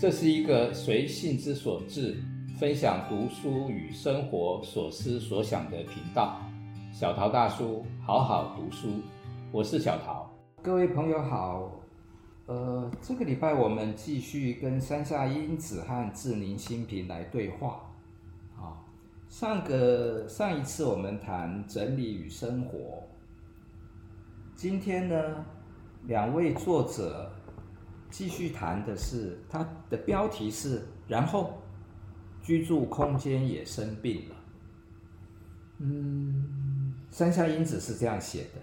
这是一个随性之所至，分享读书与生活所思所想的频道。小陶大叔，好好读书，我是小陶。各位朋友好，呃，这个礼拜我们继续跟山下英子和志宁新平来对话。啊，上个上一次我们谈整理与生活，今天呢，两位作者。继续谈的是，它的标题是“然后居住空间也生病了”。嗯，山下英子是这样写的：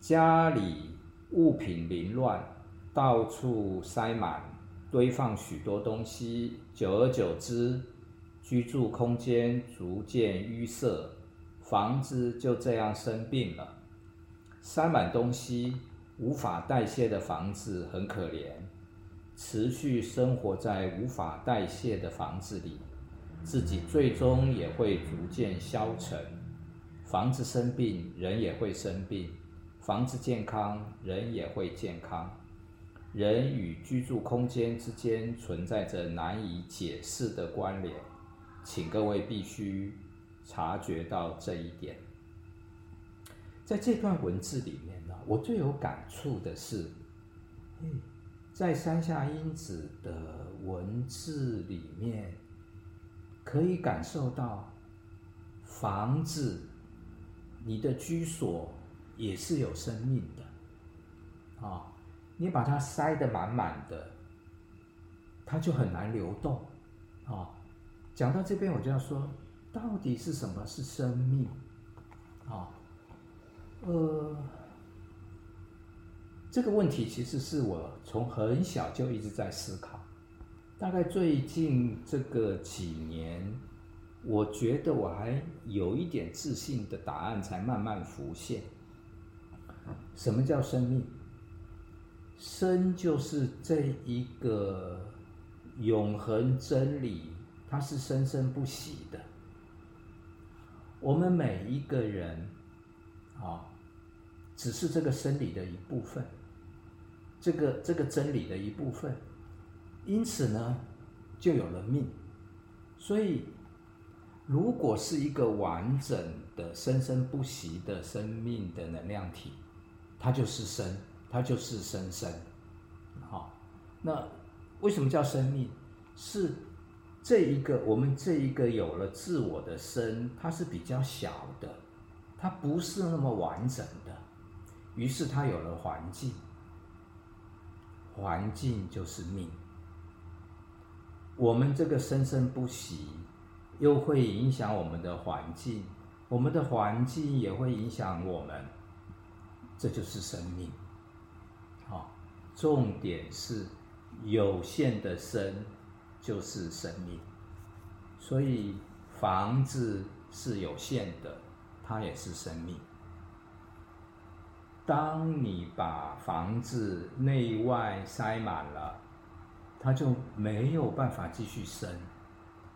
家里物品凌乱，到处塞满堆放许多东西，久而久之，居住空间逐渐淤塞，房子就这样生病了，塞满东西。无法代谢的房子很可怜，持续生活在无法代谢的房子里，自己最终也会逐渐消沉。房子生病，人也会生病；房子健康，人也会健康。人与居住空间之间存在着难以解释的关联，请各位必须察觉到这一点。在这段文字里面，我最有感触的是，在山下英子的文字里面，可以感受到房子，你的居所也是有生命的，啊，你把它塞得满满的，它就很难流动，啊，讲到这边我就要说，到底是什么是生命，啊？呃，这个问题其实是我从很小就一直在思考，大概最近这个几年，我觉得我还有一点自信的答案才慢慢浮现。什么叫生命？生就是这一个永恒真理，它是生生不息的。我们每一个人，啊。只是这个生理的一部分，这个这个真理的一部分，因此呢，就有了命。所以，如果是一个完整的、生生不息的生命的能量体，它就是生，它就是生生。好，那为什么叫生命？是这一个我们这一个有了自我的生，它是比较小的，它不是那么完整的。于是它有了环境，环境就是命。我们这个生生不息，又会影响我们的环境，我们的环境也会影响我们，这就是生命。好，重点是有限的生就是生命，所以房子是有限的，它也是生命。当你把房子内外塞满了，它就没有办法继续生，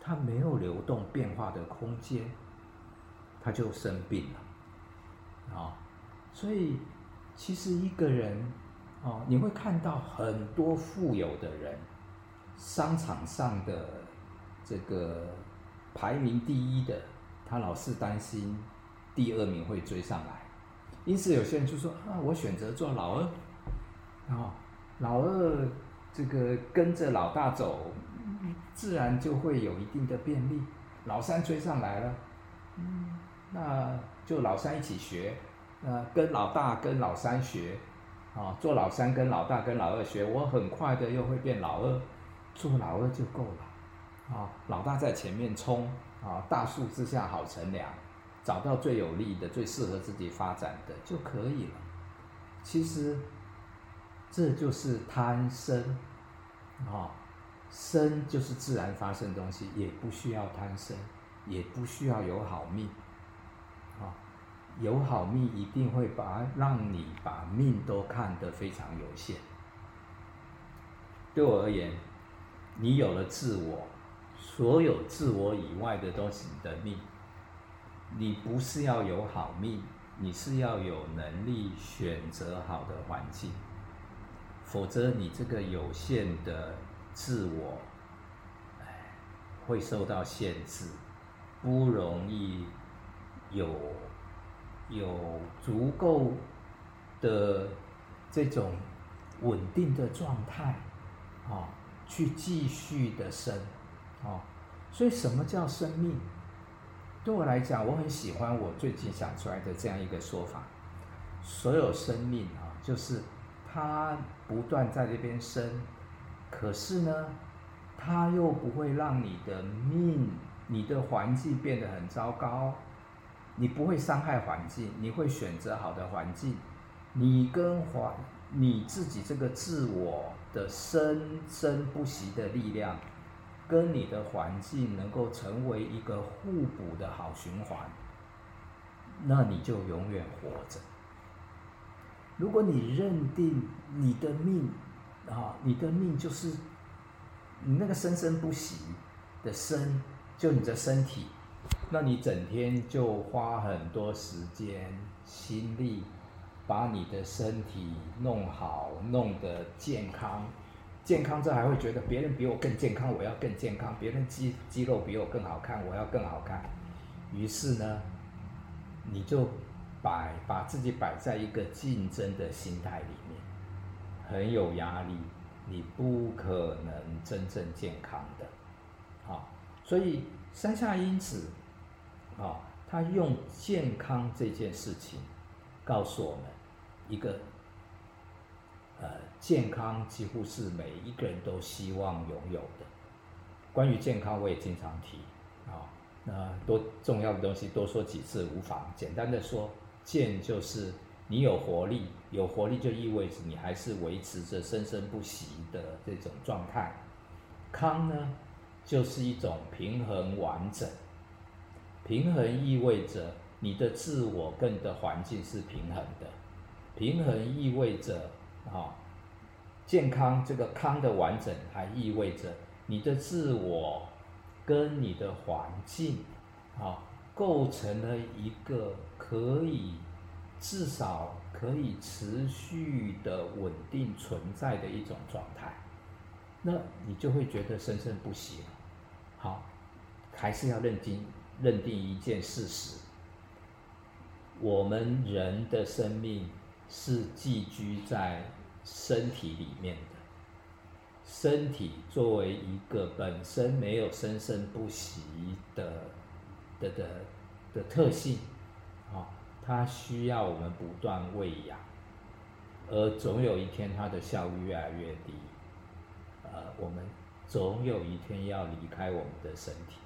它没有流动变化的空间，它就生病了。啊，所以其实一个人，哦，你会看到很多富有的人，商场上的这个排名第一的，他老是担心第二名会追上来。因此，有些人就说：“啊，我选择做老二，啊、哦，老二这个跟着老大走，自然就会有一定的便利。老三追上来了，嗯，那就老三一起学，呃，跟老大跟老三学，啊、哦，做老三跟老大跟老二学，我很快的又会变老二，做老二就够了，啊、哦，老大在前面冲，啊、哦，大树之下好乘凉。”找到最有利的、最适合自己发展的就可以了。其实，这就是贪生，啊、生就是自然发生的东西，也不需要贪生，也不需要有好命，啊、有好命一定会把让你把命都看得非常有限。对我而言，你有了自我，所有自我以外的东西你的命。你不是要有好命，你是要有能力选择好的环境，否则你这个有限的自我，哎，会受到限制，不容易有有足够的这种稳定的状态，啊，去继续的生，啊，所以什么叫生命？对我来讲，我很喜欢我最近想出来的这样一个说法：所有生命啊，就是它不断在这边生。可是呢，它又不会让你的命、你的环境变得很糟糕，你不会伤害环境，你会选择好的环境，你跟环你自己这个自我的生生不息的力量，跟你的环境能够成为一个互补的好循环，那你就永远活着。如果你认定你的命，啊，你的命就是你那个生生不息的生，就你的身体，那你整天就花很多时间心力，把你的身体弄好，弄得健康，健康这还会觉得别人比我更健康，我要更健康，别人肌肌肉比我更好看，我要更好看，于是呢，你就摆把自己摆在一个竞争的心态里面。很有压力，你不可能真正健康的，好，所以山下英子，啊，他用健康这件事情告诉我们一个，呃，健康几乎是每一个人都希望拥有的。关于健康，我也经常提，啊，那多重要的东西多说几次无妨。简单的说，健就是。你有活力，有活力就意味着你还是维持着生生不息的这种状态。康呢，就是一种平衡完整。平衡意味着你的自我跟你的环境是平衡的。平衡意味着啊，健康这个康的完整，还意味着你的自我跟你的环境啊，构成了一个可以。至少可以持续的稳定存在的一种状态，那你就会觉得生生不息了。好，还是要认定认定一件事实：我们人的生命是寄居在身体里面的。身体作为一个本身没有生生不息的的的的特性，啊。它需要我们不断喂养，而总有一天它的效率越来越低。呃，我们总有一天要离开我们的身体。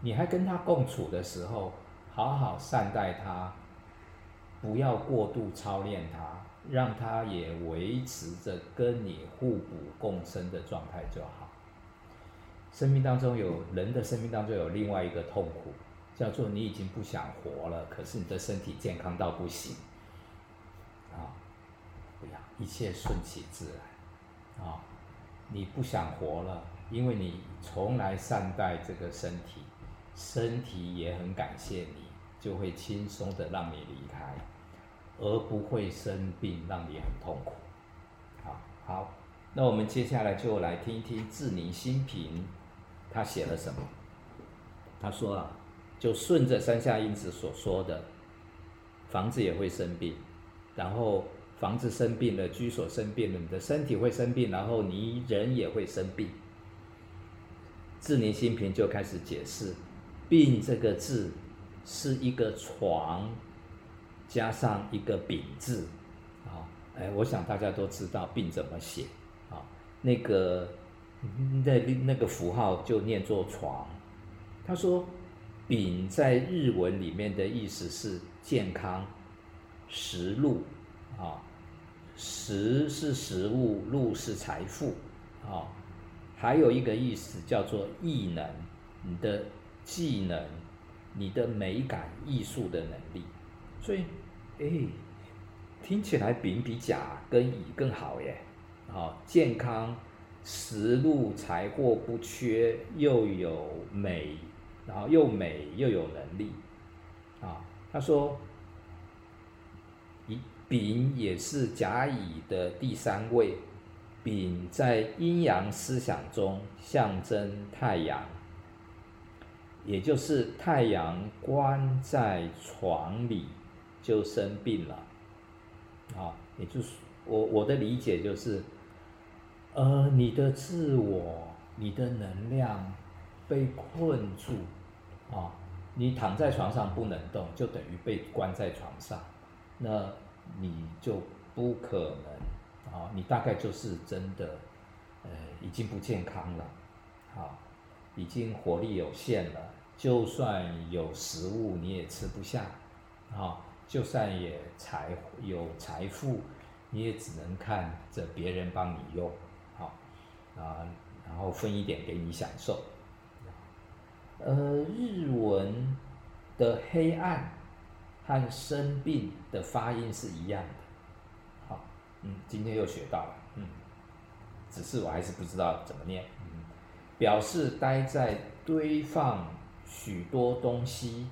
你还跟它共处的时候，好好善待它，不要过度操练它，让它也维持着跟你互补共生的状态就好。生命当中有人的生命当中有另外一个痛苦。叫做你已经不想活了，可是你的身体健康到不行，啊，不要，一切顺其自然，啊，你不想活了，因为你从来善待这个身体，身体也很感谢你，就会轻松的让你离开，而不会生病让你很痛苦，好，好，那我们接下来就来听一听志宁新平他写了什么，他说啊。就顺着山下英子所说的，房子也会生病，然后房子生病了，居所生病了，你的身体会生病，然后你人也会生病。志宁新平就开始解释，病这个字是一个床加上一个丙字，啊，哎，我想大家都知道病怎么写，啊，那个那那个符号就念作床。他说。丙在日文里面的意思是健康，食禄，啊，食是食物，禄是财富，啊，还有一个意思叫做艺能，你的技能，你的美感、艺术的能力。所以，哎，听起来丙比甲跟乙更好耶，啊，健康，食禄财货不缺，又有美。然后又美又有能力，啊，他说，乙丙也是甲乙的第三位，丙在阴阳思想中象征太阳，也就是太阳关在床里。就生病了，啊，也就是我我的理解就是，呃，你的自我、你的能量被困住，啊，你躺在床上不能动，就等于被关在床上，那你就不可能。啊，你大概就是真的，呃，已经不健康了，啊，已经活力有限了。就算有食物，你也吃不下，啊，就算也财有财富，你也只能看着别人帮你用，好，啊，然后分一点给你享受。呃，日文的黑暗和生病的发音是一样的。好嗯，今天又学到了，嗯，只是我还是不知道怎么念，嗯，表示待在堆放许多东西、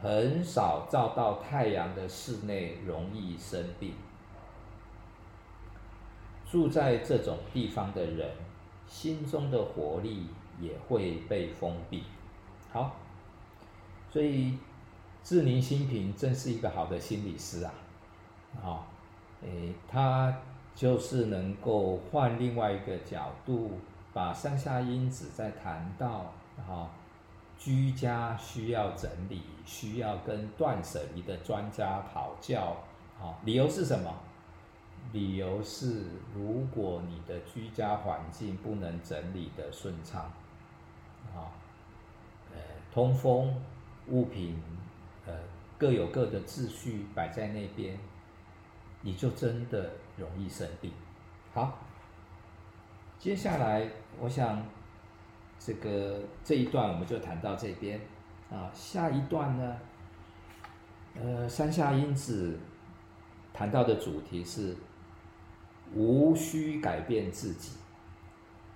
很少照到太阳的室内容易生病。住在这种地方的人，心中的活力也会被封闭。好，所以志宁心平真是一个好的心理师啊，啊、哦。诶，他就是能够换另外一个角度，把上下因子再谈到啊，居家需要整理，需要跟断舍离的专家讨教啊。理由是什么？理由是如果你的居家环境不能整理得顺畅，啊，呃，通风，物品呃各有各的秩序摆在那边。你就真的容易生病。好，接下来我想这个这一段我们就谈到这边啊。下一段呢，呃，山下英子谈到的主题是无需改变自己，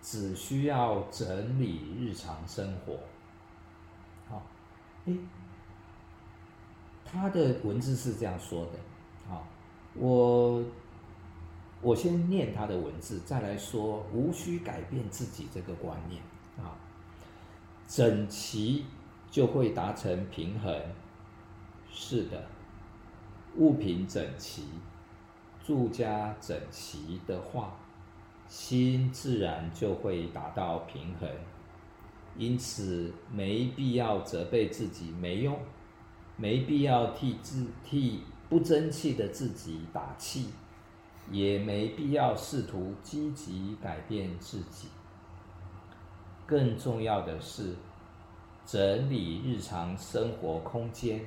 只需要整理日常生活。好，诶，他的文字是这样说的，好。我我先念他的文字，再来说无需改变自己这个观念。整齐就会达成平衡，是的，物品整齐，住家整齐的话，心自然就会达到平衡。因此，没必要责备自己没用，没必要替自替。不争气的自己打气，也没必要试图积极改变自己。更重要的是，整理日常生活空间，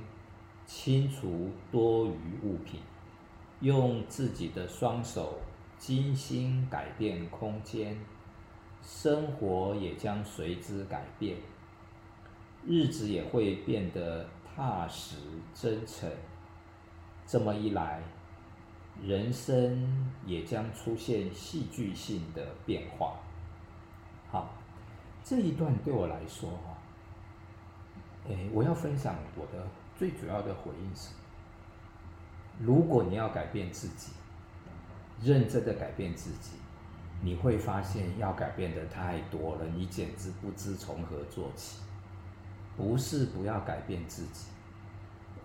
清除多余物品，用自己的双手精心改变空间，生活也将随之改变，日子也会变得踏实真诚。这么一来，人生也将出现戏剧性的变化。好，这一段对我来说，哈，哎，我要分享我的最主要的回应是：如果你要改变自己，认真的改变自己，你会发现要改变的太多了，你简直不知从何做起。不是不要改变自己。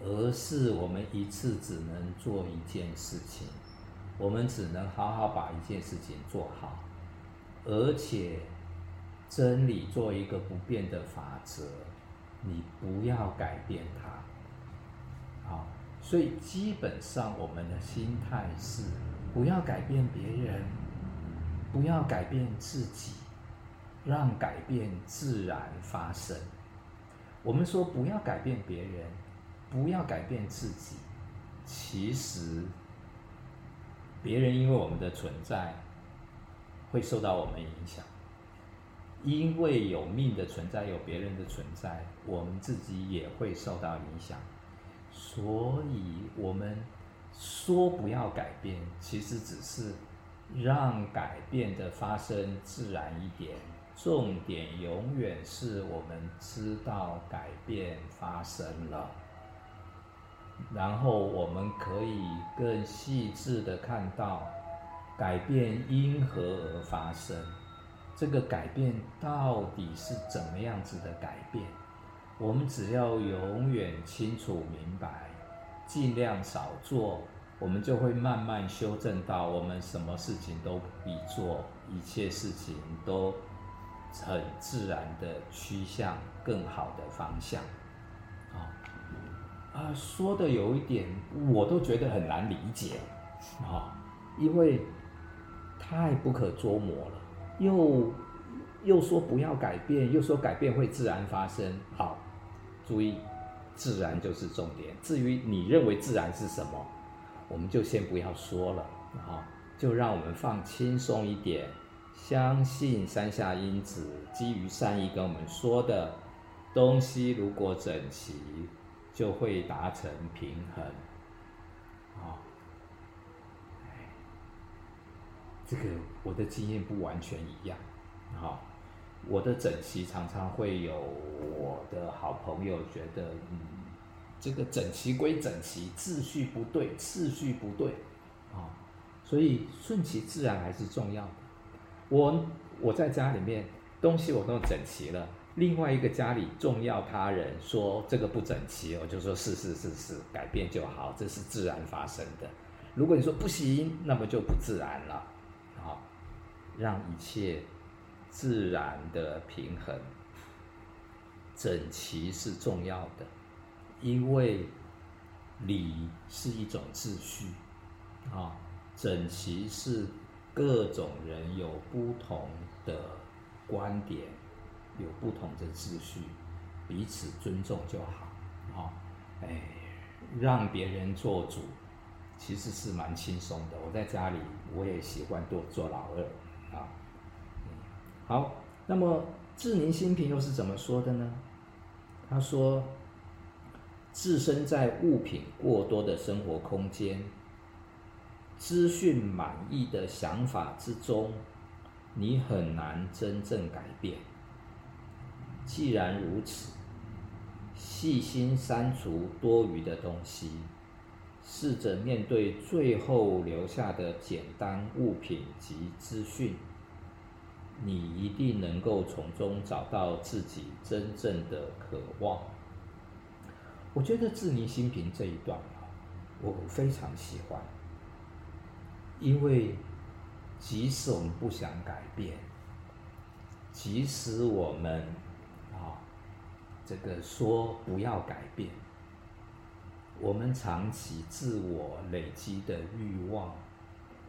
而是我们一次只能做一件事情，我们只能好好把一件事情做好，而且真理做一个不变的法则，你不要改变它。好，所以基本上我们的心态是不要改变别人，不要改变自己，让改变自然发生。我们说不要改变别人。不要改变自己，其实别人因为我们的存在会受到我们影响，因为有命的存在，有别人的存在，我们自己也会受到影响。所以，我们说不要改变，其实只是让改变的发生自然一点。重点永远是我们知道改变发生了。然后我们可以更细致的看到，改变因何而发生？这个改变到底是怎么样子的改变？我们只要永远清楚明白，尽量少做，我们就会慢慢修正到我们什么事情都不必做，一切事情都很自然的趋向更好的方向。啊啊，说的有一点我都觉得很难理解啊，因为太不可捉摸了，又又说不要改变，又说改变会自然发生。好，注意，自然就是重点。至于你认为自然是什么，我们就先不要说了啊，就让我们放轻松一点，相信山下英子基于善意跟我们说的。东西如果整齐，就会达成平衡。啊，这个我的经验不完全一样。好，我的整齐常常会有我的好朋友觉得，嗯，这个整齐归整齐，秩序不对，次序不对。啊，所以顺其自然还是重要的。我我在家里面东西我都整齐了。另外一个家里重要他人说这个不整齐，我就说是是是是，改变就好，这是自然发生的。如果你说不行，那么就不自然了。让一切自然的平衡，整齐是重要的，因为礼是一种秩序啊，整齐是各种人有不同的观点。有不同的秩序，彼此尊重就好，啊，哎，让别人做主，其实是蛮轻松的。我在家里，我也习惯多做老二，啊，好，那么智宁新平又是怎么说的呢？他说，置身在物品过多的生活空间，资讯满意的想法之中，你很难真正改变。既然如此，细心删除多余的东西，试着面对最后留下的简单物品及资讯，你一定能够从中找到自己真正的渴望。我觉得智宁新平这一段啊，我非常喜欢，因为即使我们不想改变，即使我们啊。这个说不要改变，我们长期自我累积的欲望，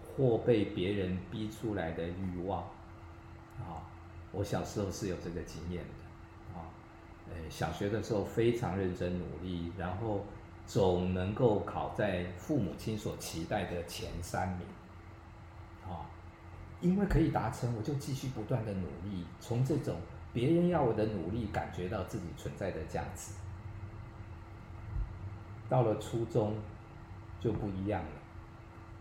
或被别人逼出来的欲望，啊，我小时候是有这个经验的，啊，呃，小学的时候非常认真努力，然后总能够考在父母亲所期待的前三名，啊，因为可以达成，我就继续不断的努力，从这种。别人要我的努力，感觉到自己存在的价值。到了初中就不一样了。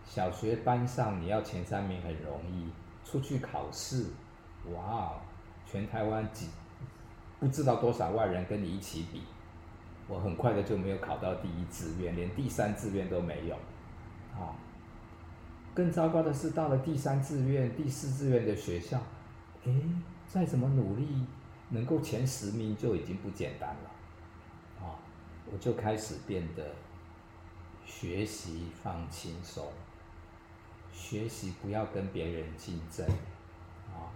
小学班上你要前三名很容易，出去考试，哇哦，全台湾几不知道多少万人跟你一起比，我很快的就没有考到第一志愿，连第三志愿都没有。啊，更糟糕的是，到了第三志愿、第四志愿的学校，诶。再怎么努力，能够前十名就已经不简单了，我就开始变得学习放轻松，学习不要跟别人竞争，啊，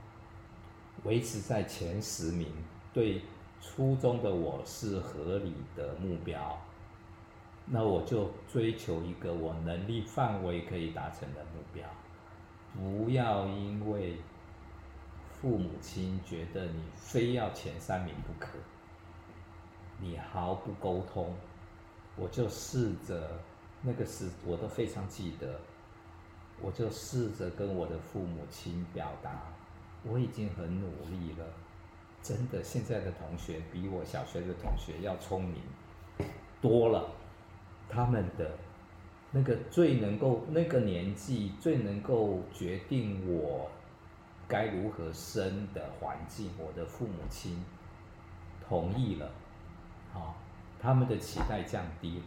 维持在前十名，对初中的我是合理的目标。那我就追求一个我能力范围可以达成的目标，不要因为。父母亲觉得你非要前三名不可，你毫不沟通，我就试着，那个时我都非常记得，我就试着跟我的父母亲表达，我已经很努力了，真的，现在的同学比我小学的同学要聪明多了，他们的那个最能够那个年纪最能够决定我。该如何生的环境，我的父母亲同意了，啊，他们的期待降低了，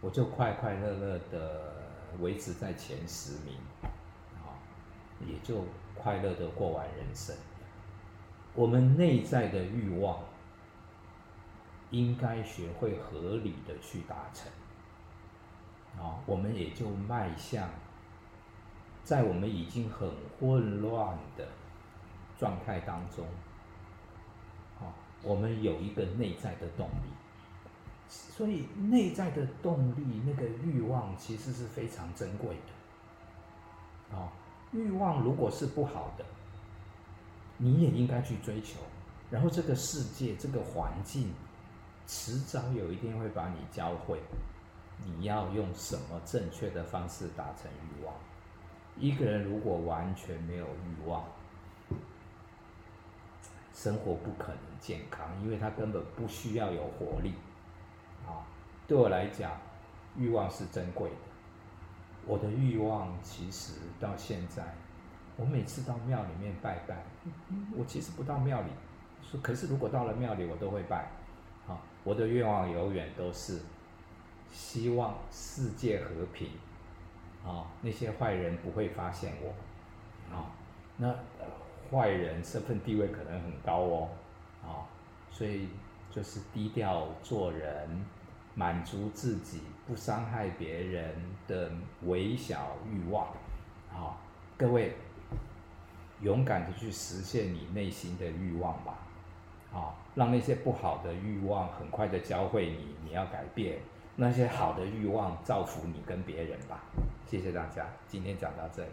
我就快快乐乐的维持在前十名，啊，也就快乐的过完人生。我们内在的欲望，应该学会合理的去达成。啊，我们也就迈向，在我们已经很混乱的状态当中，我们有一个内在的动力。所以内在的动力，那个欲望其实是非常珍贵的。啊，欲望如果是不好的，你也应该去追求。然后这个世界、这个环境，迟早有一天会把你教会。你要用什么正确的方式达成欲望？一个人如果完全没有欲望，生活不可能健康，因为他根本不需要有活力。啊，对我来讲，欲望是珍贵的。我的欲望其实到现在，我每次到庙里面拜拜，我其实不到庙里，说可是如果到了庙里，我都会拜。啊，我的愿望永远都是。希望世界和平，啊，那些坏人不会发现我，啊，那坏人身份地位可能很高哦，啊，所以就是低调做人，满足自己，不伤害别人的微小欲望，啊，各位勇敢的去实现你内心的欲望吧，啊，让那些不好的欲望很快的教会你，你要改变。那些好的欲望，造福你跟别人吧。谢谢大家，今天讲到这里。